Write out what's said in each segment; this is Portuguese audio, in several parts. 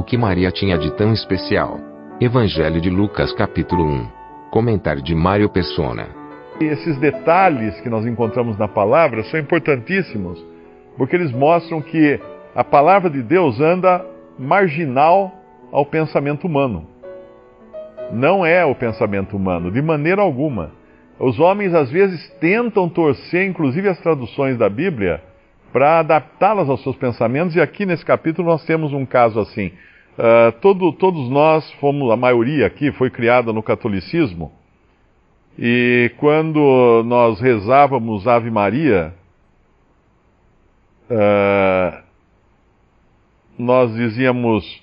O que Maria tinha de tão especial? Evangelho de Lucas capítulo 1. Comentário de Mário Persona. E esses detalhes que nós encontramos na palavra são importantíssimos, porque eles mostram que a palavra de Deus anda marginal ao pensamento humano. Não é o pensamento humano, de maneira alguma. Os homens às vezes tentam torcer, inclusive as traduções da Bíblia, para adaptá-las aos seus pensamentos, e aqui nesse capítulo nós temos um caso assim. Uh, todo, todos nós fomos, a maioria aqui foi criada no catolicismo, e quando nós rezávamos Ave Maria, uh, nós dizíamos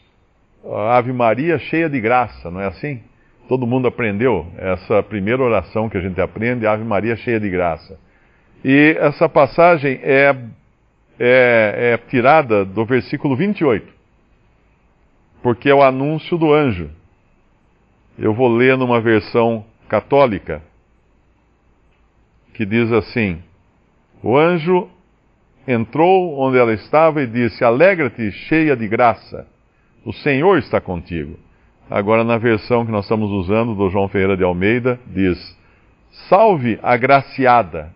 Ave Maria cheia de graça, não é assim? Todo mundo aprendeu essa primeira oração que a gente aprende, Ave Maria cheia de graça. E essa passagem é, é, é tirada do versículo 28, porque é o anúncio do anjo. Eu vou ler numa versão católica, que diz assim: O anjo entrou onde ela estava e disse: Alegra-te, cheia de graça, o Senhor está contigo. Agora, na versão que nós estamos usando, do João Ferreira de Almeida, diz: Salve agraciada.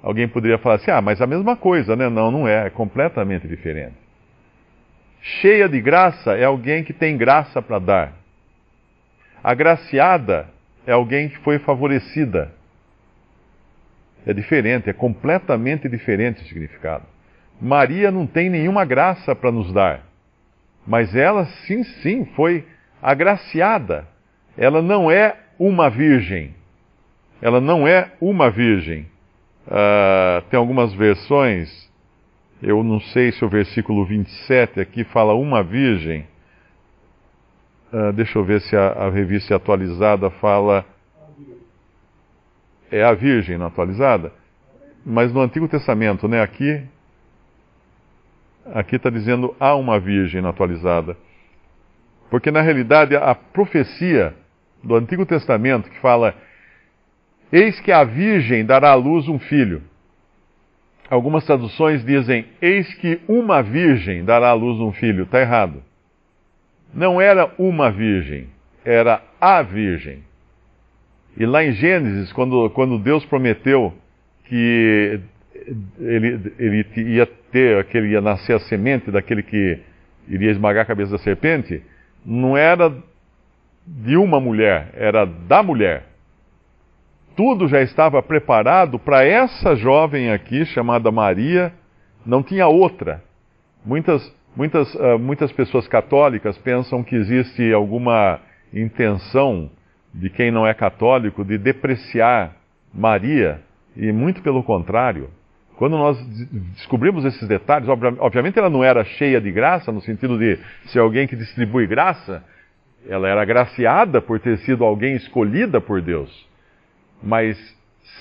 Alguém poderia falar assim: ah, mas a mesma coisa, né? Não, não é, é completamente diferente. Cheia de graça é alguém que tem graça para dar. Agraciada é alguém que foi favorecida. É diferente, é completamente diferente o significado. Maria não tem nenhuma graça para nos dar, mas ela sim, sim foi agraciada. Ela não é uma virgem. Ela não é uma virgem. Uh, tem algumas versões, eu não sei se o versículo 27 aqui fala uma virgem. Uh, deixa eu ver se a, a revista atualizada fala. É a virgem na atualizada? Mas no Antigo Testamento, né? Aqui aqui está dizendo há uma virgem na atualizada. Porque na realidade a profecia do Antigo Testamento que fala: Eis que a virgem dará à luz um filho. Algumas traduções dizem: Eis que uma virgem dará à luz um filho. Está errado. Não era uma virgem, era a virgem. E lá em Gênesis, quando, quando Deus prometeu que ele, ele ia ter, que ele ia nascer a semente daquele que iria esmagar a cabeça da serpente, não era de uma mulher, era da mulher. Tudo já estava preparado para essa jovem aqui, chamada Maria, não tinha outra. Muitas, muitas, uh, muitas pessoas católicas pensam que existe alguma intenção de quem não é católico de depreciar Maria, e muito pelo contrário. Quando nós descobrimos esses detalhes, obviamente ela não era cheia de graça, no sentido de ser alguém que distribui graça, ela era agraciada por ter sido alguém escolhida por Deus. Mas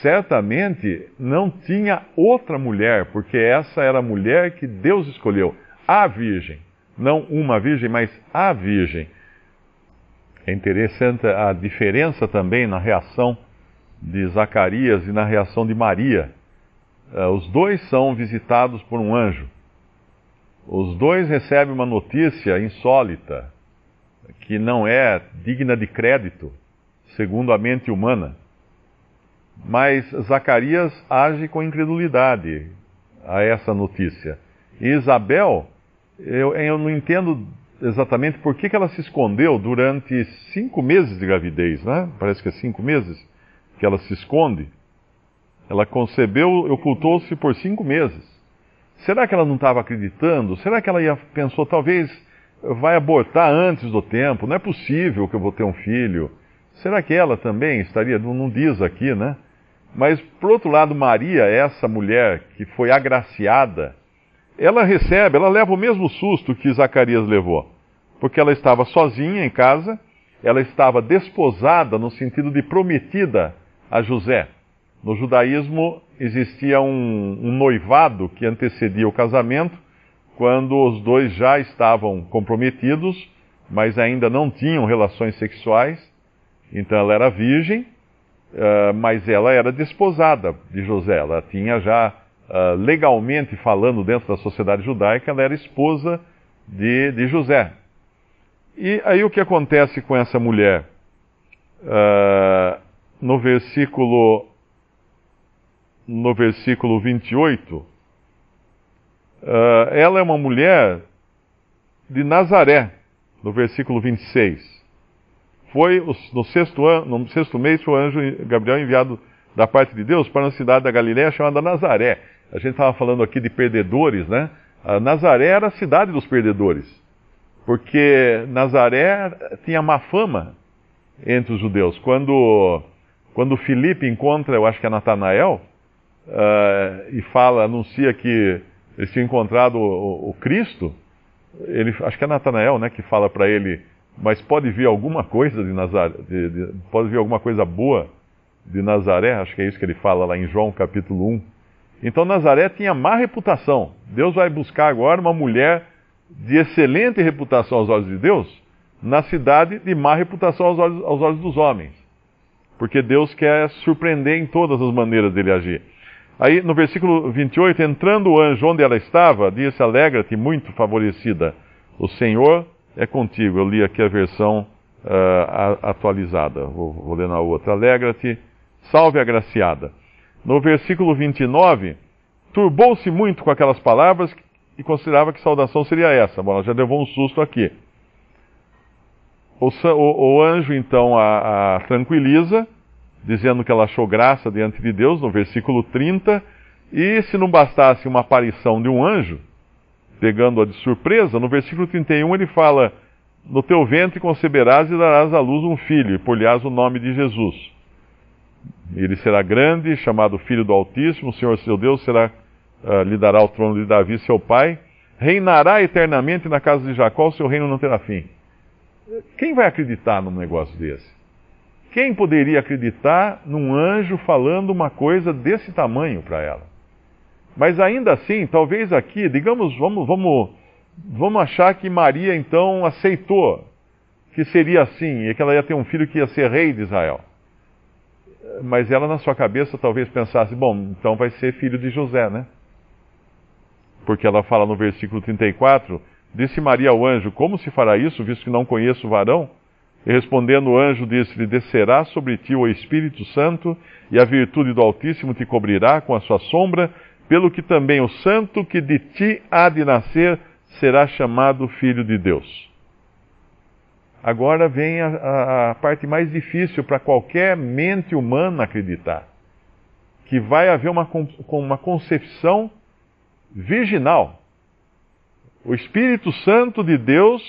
certamente não tinha outra mulher, porque essa era a mulher que Deus escolheu, a Virgem. Não uma Virgem, mas a Virgem. É interessante a diferença também na reação de Zacarias e na reação de Maria Uh, os dois são visitados por um anjo. Os dois recebem uma notícia insólita, que não é digna de crédito, segundo a mente humana. Mas Zacarias age com incredulidade a essa notícia. E Isabel, eu, eu não entendo exatamente por que, que ela se escondeu durante cinco meses de gravidez, né? Parece que é cinco meses que ela se esconde. Ela concebeu ocultou-se por cinco meses. Será que ela não estava acreditando? Será que ela ia, pensou, talvez vai abortar antes do tempo? Não é possível que eu vou ter um filho. Será que ela também estaria? Não diz aqui, né? Mas, por outro lado, Maria, essa mulher que foi agraciada, ela recebe, ela leva o mesmo susto que Zacarias levou, porque ela estava sozinha em casa, ela estava desposada no sentido de prometida a José. No judaísmo existia um, um noivado que antecedia o casamento, quando os dois já estavam comprometidos, mas ainda não tinham relações sexuais. Então ela era virgem, uh, mas ela era desposada de José. Ela tinha já, uh, legalmente falando dentro da sociedade judaica, ela era esposa de, de José. E aí o que acontece com essa mulher? Uh, no versículo no versículo 28, uh, ela é uma mulher de Nazaré, no versículo 26. Foi no sexto, ano, no sexto mês o anjo Gabriel enviado da parte de Deus para uma cidade da Galiléia chamada Nazaré. A gente estava falando aqui de perdedores, né? A Nazaré era a cidade dos perdedores, porque Nazaré tinha má fama entre os judeus. Quando, quando Filipe encontra, eu acho que é Natanael, uh, e fala, anuncia que eles tinham encontrado o, o, Cristo, ele, acho que é Natanael, né, que fala para ele, mas pode vir alguma coisa de Nazaré, de, de, pode vir alguma coisa boa de Nazaré, acho que é isso que ele fala lá em João capítulo 1. Então Nazaré tinha má reputação. Deus vai buscar agora uma mulher de excelente reputação aos olhos de Deus, na cidade de má reputação aos olhos, aos olhos dos homens. Porque Deus quer surpreender em todas as maneiras dele agir. Aí no versículo 28, entrando o anjo onde ela estava, disse: Alegra-te, muito favorecida, o Senhor é contigo. Eu li aqui a versão uh, atualizada, vou, vou ler na outra. Alegra-te, salve agraciada. No versículo 29, turbou-se muito com aquelas palavras e considerava que saudação seria essa. Bom, ela já levou um susto aqui. O, o, o anjo então a, a tranquiliza dizendo que ela achou graça diante de Deus, no versículo 30, e se não bastasse uma aparição de um anjo, pegando-a de surpresa, no versículo 31 ele fala: No teu ventre conceberás e darás à luz um filho, e por-lhe-ás o nome de Jesus. Ele será grande, chamado Filho do Altíssimo, o Senhor seu Deus será, uh, lhe dará o trono de Davi, seu pai, reinará eternamente na casa de Jacó, o seu reino não terá fim. Quem vai acreditar num negócio desse? Quem poderia acreditar num anjo falando uma coisa desse tamanho para ela? Mas ainda assim, talvez aqui, digamos, vamos, vamos, vamos achar que Maria então aceitou que seria assim, e que ela ia ter um filho que ia ser rei de Israel. Mas ela, na sua cabeça, talvez pensasse: bom, então vai ser filho de José, né? Porque ela fala no versículo 34: Disse Maria ao anjo: Como se fará isso, visto que não conheço o varão? E respondendo o anjo, disse-lhe: Descerá sobre ti o Espírito Santo, e a virtude do Altíssimo te cobrirá com a sua sombra, pelo que também o santo que de ti há de nascer será chamado Filho de Deus. Agora vem a, a, a parte mais difícil para qualquer mente humana acreditar: que vai haver uma, uma concepção virginal. O Espírito Santo de Deus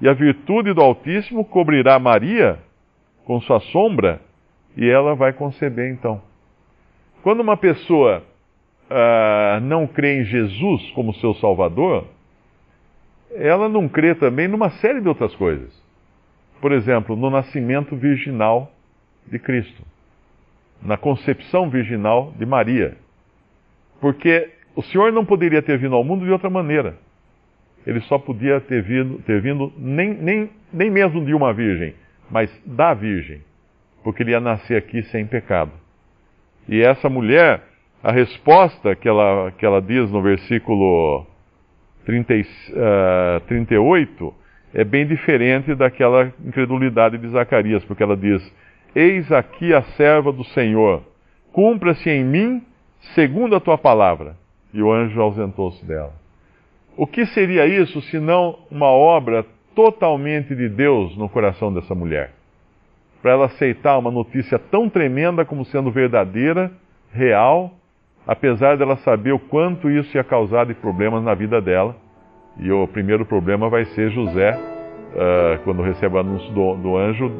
e a virtude do Altíssimo cobrirá Maria com sua sombra e ela vai conceber então. Quando uma pessoa uh, não crê em Jesus como seu Salvador, ela não crê também numa série de outras coisas. Por exemplo, no nascimento virginal de Cristo, na concepção virginal de Maria. Porque o Senhor não poderia ter vindo ao mundo de outra maneira ele só podia ter vindo, ter vindo nem, nem, nem mesmo de uma virgem, mas da virgem, porque ele ia nascer aqui sem pecado. E essa mulher, a resposta que ela, que ela diz no versículo 30, uh, 38 é bem diferente daquela incredulidade de Zacarias, porque ela diz: Eis aqui a serva do Senhor, cumpra-se em mim segundo a tua palavra. E o anjo ausentou-se dela. O que seria isso se não uma obra totalmente de Deus no coração dessa mulher? Para ela aceitar uma notícia tão tremenda como sendo verdadeira, real, apesar dela saber o quanto isso ia causar de problemas na vida dela. E o primeiro problema vai ser José, uh, quando recebe o anúncio do, do anjo,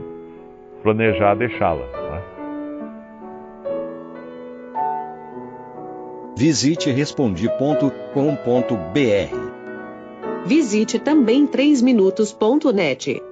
planejar deixá-la. Né? Visite respondi.com.br. Visite também 3minutos.net.